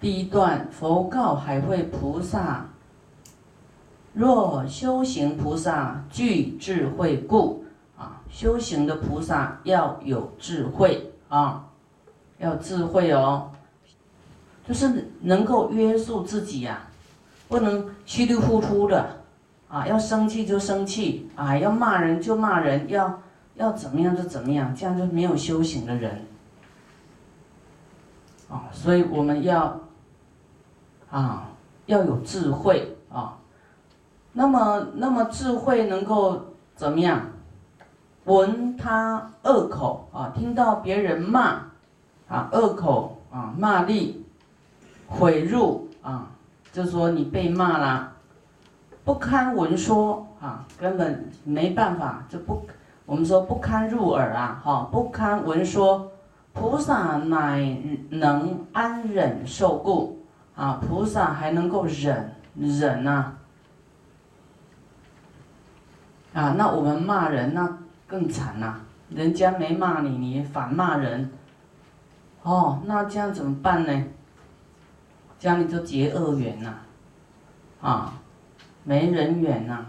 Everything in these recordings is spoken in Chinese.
第一段，佛告海会菩萨：若修行菩萨具智慧故，啊，修行的菩萨要有智慧啊，要智慧哦，就是能够约束自己呀，不能稀里糊涂的，啊，要生气就生气，啊，要骂人就骂人，要要怎么样就怎么样，这样就没有修行的人。啊，所以我们要啊要有智慧啊。那么，那么智慧能够怎么样？闻他恶口啊，听到别人骂啊恶口啊骂力毁辱啊，就说你被骂了，不堪闻说啊，根本没办法，就不我们说不堪入耳啊，哈，不堪闻说。菩萨乃能安忍受故啊！菩萨还能够忍忍呐啊！那我们骂人那更惨呐！人家没骂你，你反骂人，哦，那这样怎么办呢？这样你就结恶缘呐，啊，没人缘呐！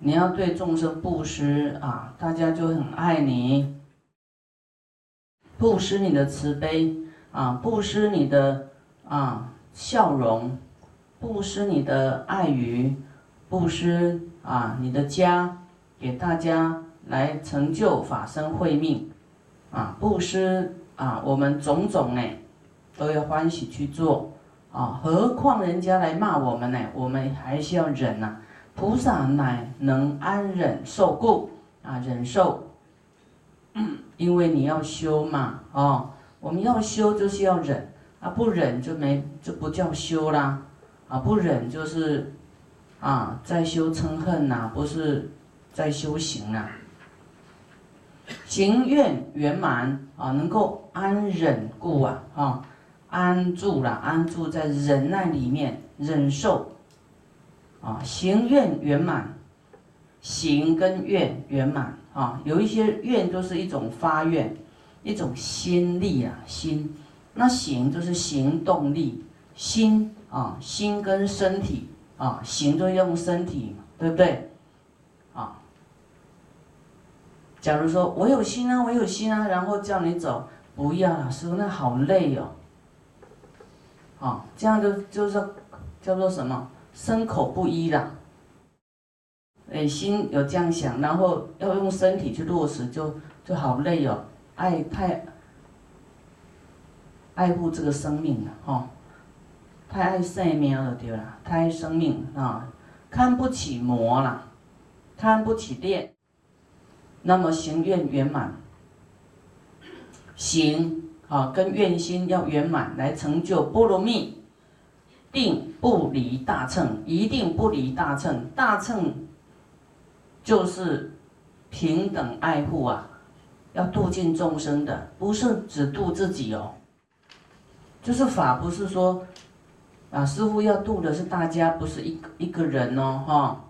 你要对众生布施啊，大家就很爱你。布施你的慈悲啊，布施你的啊笑容，布施你的爱语，布施啊你的家，给大家来成就法身慧命，啊布施啊我们种种呢，都要欢喜去做啊，何况人家来骂我们呢，我们还是要忍呐。菩萨乃能安忍受故啊，忍受。因为你要修嘛，哦，我们要修就是要忍啊，不忍就没就不叫修啦，啊，不忍就是啊在修嗔恨呐，不是在修行呐。行愿圆满啊，能够安忍故啊，啊，安住了，安住在忍耐里面忍受啊，行愿圆满，行跟愿圆满。啊，有一些愿都是一种发愿，一种心力啊，心。那行就是行动力，心啊，心跟身体啊，行就用身体，对不对？啊，假如说我有心啊，我有心啊，然后叫你走，不要了，师傅那好累哦。啊，这样就就是叫做什么？身口不一啦。哎，心有这样想，然后要用身体去落实，就就好累哦。爱太爱护这个生命了，哈，太爱生命了，对啦，太爱生命啊，看不起魔了，看不起练。那么行愿圆满，行啊，跟愿心要圆满，来成就波罗蜜，定不离大乘，一定不离大乘，大乘。就是平等爱护啊，要度尽众生的，不是只度自己哦。就是法，不是说啊，师傅要度的是大家，不是一一个人哦，哈，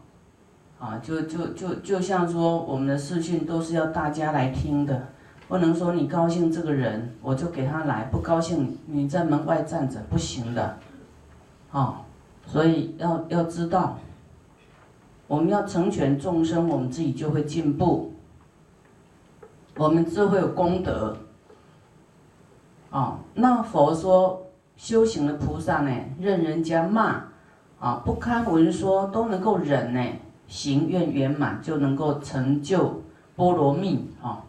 啊，就就就就像说我们的视讯都是要大家来听的，不能说你高兴这个人我就给他来，不高兴你在门外站着不行的，啊，所以要要知道。我们要成全众生，我们自己就会进步，我们自会有功德。啊，那佛说修行的菩萨呢，任人家骂，啊，不堪闻说都能够忍呢，行愿圆满就能够成就波罗蜜啊。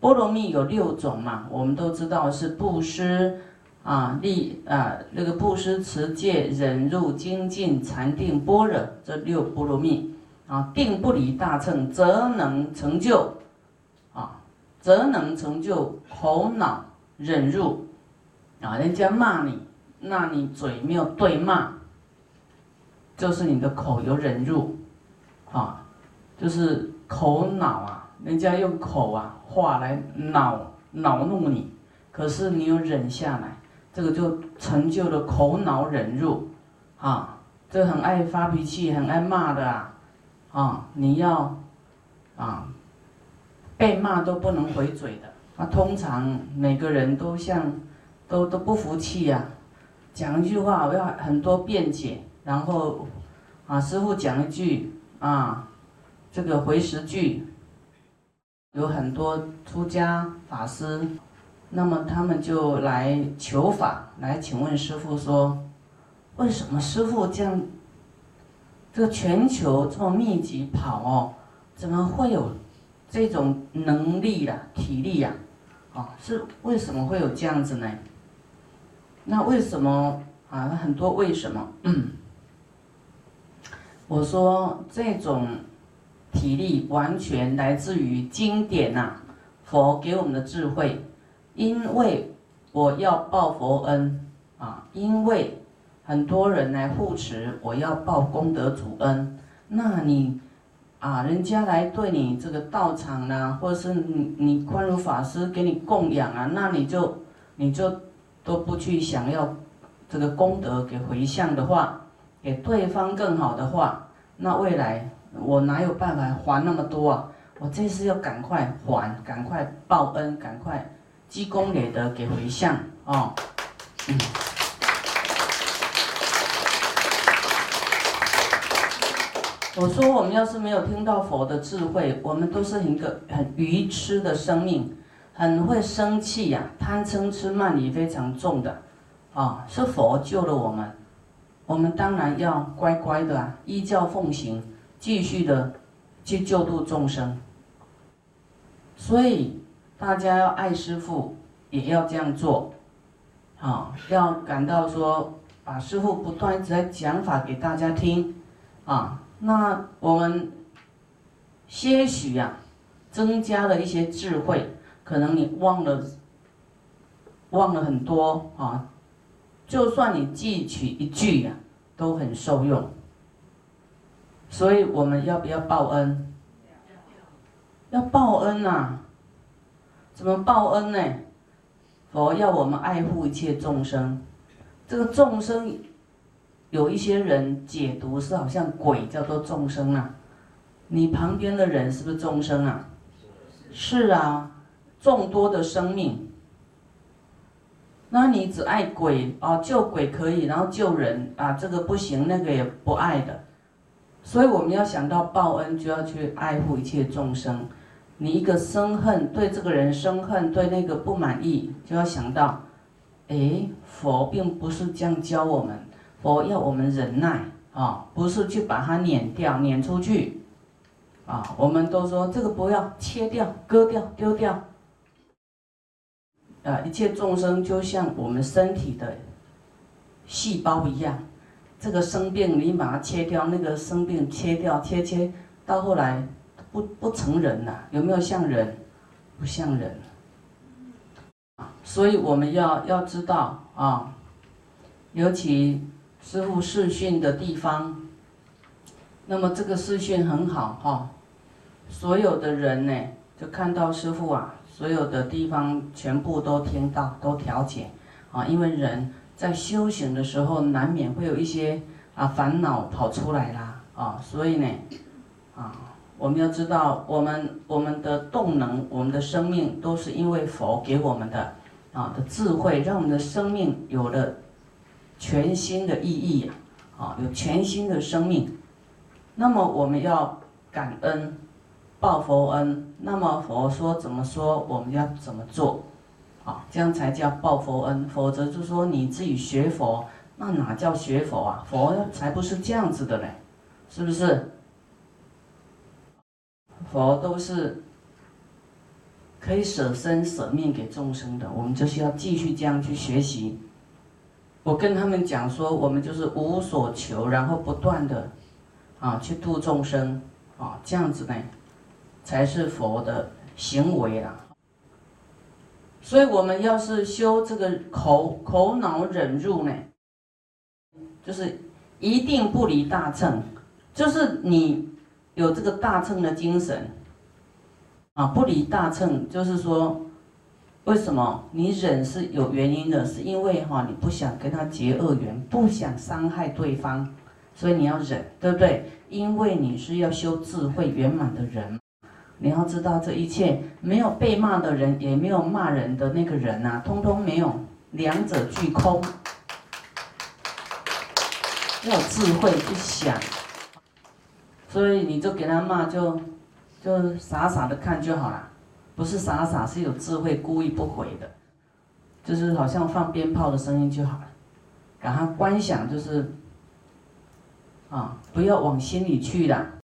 波罗蜜有六种嘛，我们都知道是布施。啊，利啊，那个布施、持戒、忍辱、精进、禅定、般若这六波罗蜜啊，定不离大乘，则能成就啊，则能成就头脑忍辱啊。人家骂你，那你嘴没有对骂，就是你的口有忍辱啊，就是口恼啊，人家用口啊话来恼恼怒你，可是你有忍下来。这个就成就了口恼忍辱，啊，这很爱发脾气、很爱骂的啊，啊，你要，啊，被骂都不能回嘴的。那通常每个人都像，都都不服气呀，讲一句话，要很多辩解，然后啊，师傅讲一句啊，这个回十句，有很多出家法师，那么他们就来求法，来请问师傅说，为什么师傅这样，这个全球这么密集跑哦，怎么会有这种能力啦、体力呀？啊，是为什么会有这样子呢？那为什么啊？很多为什么？我说这种体力完全来自于经典呐，佛给我们的智慧。因为我要报佛恩啊，因为很多人来护持，我要报功德主恩。那你啊，人家来对你这个道场呢，或者是你你宽如法师给你供养啊，那你就你就。都不去想要这个功德给回向的话，给对方更好的话，那未来我哪有办法还那么多啊？我这次要赶快还，赶快报恩，赶快积功累德给回向哦。嗯。我说我们要是没有听到佛的智慧，我们都是一个很愚痴的生命。很会生气呀，贪嗔痴慢疑非常重的，啊，是佛救了我们，我们当然要乖乖的啊，依教奉行，继续的去救度众生。所以大家要爱师父，也要这样做，啊，要感到说，把师父不断一直在讲法给大家听，啊，那我们些许呀，增加了一些智慧。可能你忘了，忘了很多啊，就算你记取一句呀，都很受用。所以我们要不要报恩？要报恩呐！怎么报恩呢？佛要我们爱护一切众生。这个众生，有一些人解读是好像鬼叫做众生啊。你旁边的人是不是众生啊？是啊。众多的生命，那你只爱鬼啊？救鬼可以，然后救人啊，这个不行，那个也不爱的。所以我们要想到报恩，就要去爱护一切众生。你一个生恨，对这个人生恨，对那个不满意，就要想到，哎，佛并不是这样教我们，佛要我们忍耐啊，不是去把它撵掉、撵出去啊。我们都说这个不要切掉、割掉、丢掉。啊，一切众生就像我们身体的细胞一样，这个生病你把它切掉，那个生病切掉，切切到后来不不成人了，有没有像人？不像人。所以我们要要知道啊，尤其师傅视讯的地方，那么这个视讯很好哈，所有的人呢就看到师傅啊。所有的地方全部都听到，都调解，啊，因为人在修行的时候，难免会有一些啊烦恼跑出来啦，啊，所以呢，啊，我们要知道，我们我们的动能，我们的生命，都是因为佛给我们的啊的智慧，让我们的生命有了全新的意义，啊，有全新的生命，那么我们要感恩。报佛恩，那么佛说怎么说，我们要怎么做，啊，这样才叫报佛恩。否则就说你自己学佛，那哪叫学佛啊？佛才不是这样子的嘞，是不是？佛都是可以舍身舍命给众生的，我们就是要继续这样去学习。我跟他们讲说，我们就是无所求，然后不断的啊去度众生，啊这样子呢。才是佛的行为啊！所以，我们要是修这个口口脑忍入呢，就是一定不离大乘，就是你有这个大乘的精神啊，不离大乘，就是说，为什么你忍是有原因的？是因为哈，你不想跟他结恶缘，不想伤害对方，所以你要忍，对不对？因为你是要修智慧圆满的人。你要知道，这一切没有被骂的人，也没有骂人的那个人呐，通通没有，两者俱空。要有智慧去想，所以你就给他骂，就就傻傻的看就好了，不是傻傻，是有智慧，故意不回的，就是好像放鞭炮的声音就好了，然后观想，就是啊，不要往心里去了。